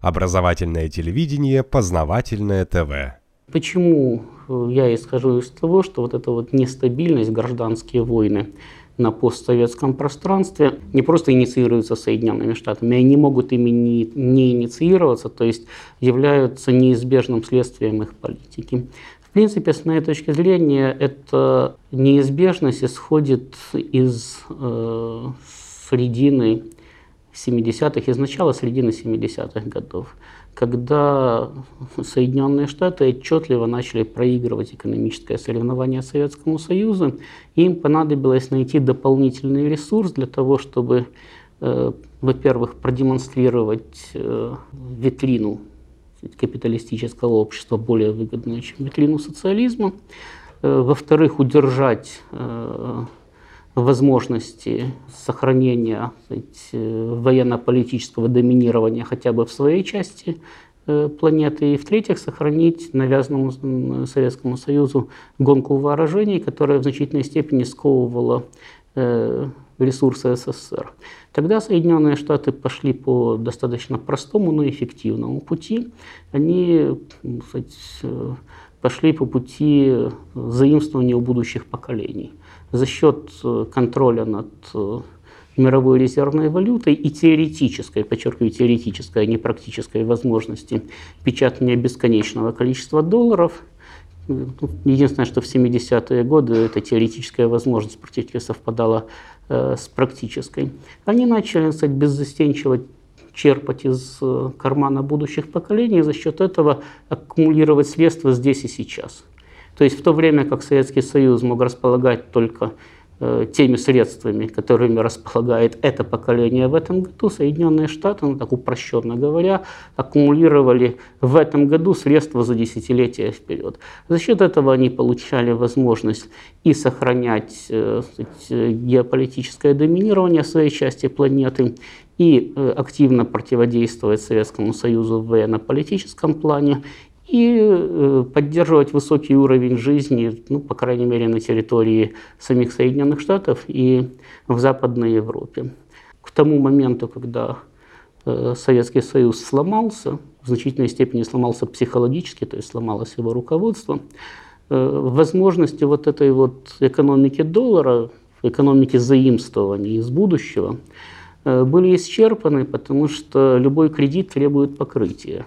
Образовательное телевидение, познавательное ТВ. Почему э, я исхожу из того, что вот эта вот нестабильность, гражданские войны на постсоветском пространстве не просто инициируются Соединенными Штатами, они могут ими не, не инициироваться, то есть являются неизбежным следствием их политики. В принципе, с моей точки зрения, эта неизбежность исходит из э, средины 70-х, из начала середины 70-х годов, когда Соединенные Штаты отчетливо начали проигрывать экономическое соревнование Советскому Союзу, им понадобилось найти дополнительный ресурс для того, чтобы, э, во-первых, продемонстрировать э, витрину капиталистического общества более выгодную, чем витрину социализма, э, во-вторых, удержать э, возможности сохранения военно-политического доминирования хотя бы в своей части э, планеты, и в-третьих, сохранить навязанному Советскому Союзу гонку вооружений, которая в значительной степени сковывала э, ресурсы СССР. Тогда Соединенные Штаты пошли по достаточно простому, но эффективному пути. Они э, пошли по пути заимствования у будущих поколений за счет э, контроля над э, мировой резервной валютой и теоретической, подчеркиваю, теоретической, а не практической возможности печатания бесконечного количества долларов. Единственное, что в 70-е годы эта теоретическая возможность практически совпадала э, с практической. Они начали, кстати, беззастенчиво черпать из э, кармана будущих поколений и за счет этого аккумулировать средства здесь и сейчас. То есть в то время как Советский Союз мог располагать только э, теми средствами, которыми располагает это поколение в этом году, Соединенные Штаты, ну так упрощенно говоря, аккумулировали в этом году средства за десятилетия вперед. За счет этого они получали возможность и сохранять э, сказать, геополитическое доминирование своей части планеты, и э, активно противодействовать Советскому Союзу в военно-политическом плане, и э, поддерживать высокий уровень жизни, ну, по крайней мере, на территории самих Соединенных Штатов и в Западной Европе. К тому моменту, когда э, Советский Союз сломался, в значительной степени сломался психологически, то есть сломалось его руководство, возможности вот этой вот экономики доллара, экономики заимствований из будущего, были исчерпаны, потому что любой кредит требует покрытия.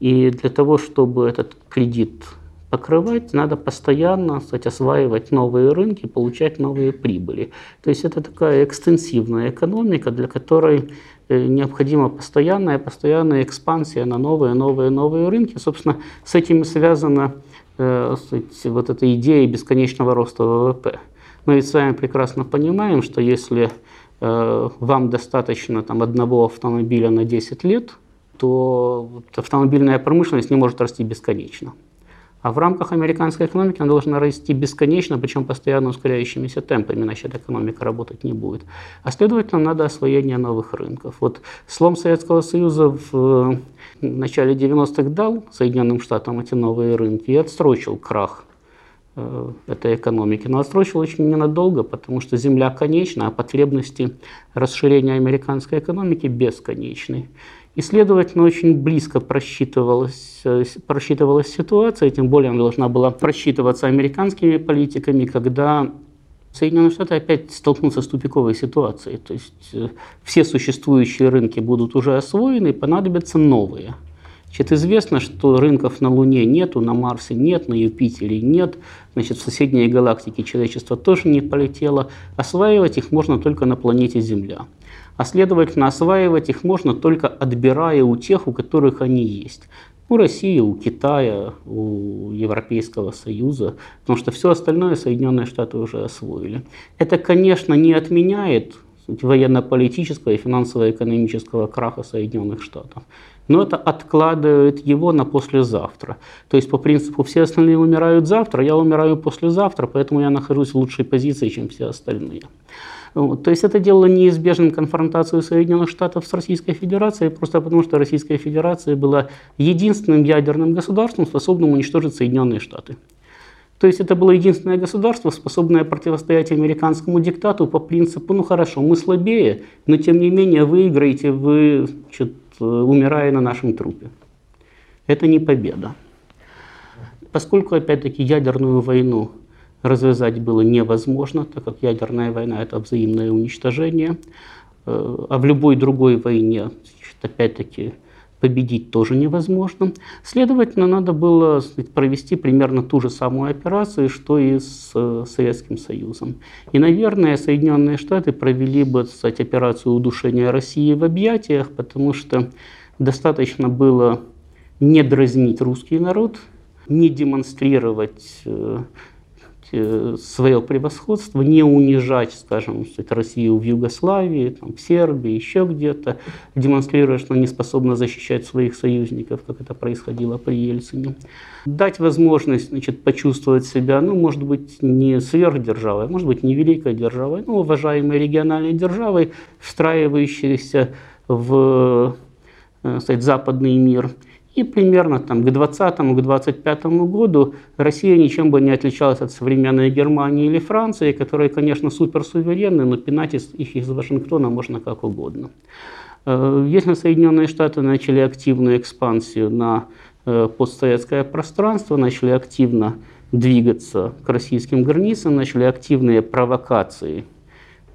И для того, чтобы этот кредит покрывать, надо постоянно кстати, осваивать новые рынки, получать новые прибыли. То есть это такая экстенсивная экономика, для которой э, необходима постоянная, постоянная экспансия на новые, новые, новые рынки. Собственно, с этим связана э, вот эта идея бесконечного роста ВВП. Мы ведь с вами прекрасно понимаем, что если э, вам достаточно там, одного автомобиля на 10 лет – то автомобильная промышленность не может расти бесконечно. А в рамках американской экономики она должна расти бесконечно, причем постоянно ускоряющимися темпами, иначе эта экономика работать не будет. А следовательно, надо освоение новых рынков. Вот слом Советского Союза в начале 90-х дал Соединенным Штатам эти новые рынки и отсрочил крах э, этой экономики. Но отсрочил очень ненадолго, потому что Земля конечна, а потребности расширения американской экономики бесконечны. И, следовательно, очень близко просчитывалась, э, просчитывалась ситуация, тем более она должна была просчитываться американскими политиками, когда Соединенные Штаты опять столкнутся с тупиковой ситуацией. То есть э, все существующие рынки будут уже освоены, понадобятся новые. Значит, известно, что рынков на Луне нету, на Марсе нет, на Юпитере нет. Значит, в соседние галактики человечество тоже не полетело. Осваивать их можно только на планете Земля а следовательно осваивать их можно только отбирая у тех, у которых они есть. У России, у Китая, у Европейского Союза, потому что все остальное Соединенные Штаты уже освоили. Это, конечно, не отменяет военно-политического и финансово-экономического краха Соединенных Штатов. Но это откладывает его на послезавтра. То есть по принципу все остальные умирают завтра, я умираю послезавтра, поэтому я нахожусь в лучшей позиции, чем все остальные. То есть это делало неизбежным конфронтацию Соединенных Штатов с Российской Федерацией, просто потому что Российская Федерация была единственным ядерным государством, способным уничтожить Соединенные Штаты. То есть это было единственное государство, способное противостоять американскому диктату по принципу, ну хорошо, мы слабее, но тем не менее выиграете вы, значит, умирая на нашем трупе. Это не победа. Поскольку, опять-таки, ядерную войну развязать было невозможно, так как ядерная война – это взаимное уничтожение, э, а в любой другой войне, опять-таки, победить тоже невозможно. Следовательно, надо было провести примерно ту же самую операцию, что и с э, Советским Союзом. И, наверное, Соединенные Штаты провели бы сказать, операцию удушения России в объятиях, потому что достаточно было не дразнить русский народ, не демонстрировать Э, свое превосходство, не унижать, скажем, Россию в Югославии, там, в Сербии, еще где-то, демонстрируя, что не способна защищать своих союзников, как это происходило при Ельцине. Дать возможность значит, почувствовать себя, ну, может быть, не сверхдержавой, может быть, не великой державой, но уважаемой региональной державой, встраивающейся в э, сказать, западный мир – и примерно там, к 20-25 году Россия ничем бы не отличалась от современной Германии или Франции, которые, конечно, суперсуверенны, но пинать их из Вашингтона можно как угодно. Э, если Соединенные Штаты начали активную экспансию на э, постсоветское пространство, начали активно двигаться к российским границам, начали активные провокации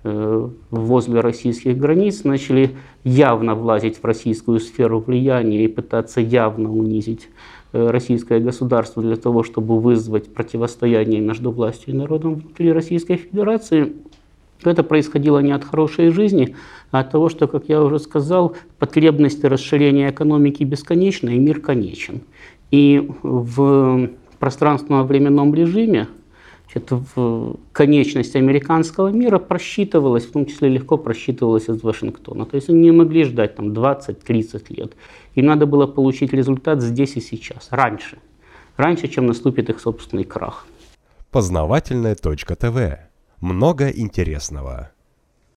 возле российских границ, начали явно влазить в российскую сферу влияния и пытаться явно унизить э, российское государство для того, чтобы вызвать противостояние между властью и народом внутри Российской Федерации, это происходило не от хорошей жизни, а от того, что, как я уже сказал, потребности расширения экономики бесконечны, и мир конечен. И в пространственно-временном режиме это в конечность американского мира просчитывалась, в том числе легко просчитывалась из Вашингтона. То есть они не могли ждать там 20-30 лет. Им надо было получить результат здесь и сейчас, раньше. Раньше, чем наступит их собственный крах. Познавательная точка ТВ. Много интересного.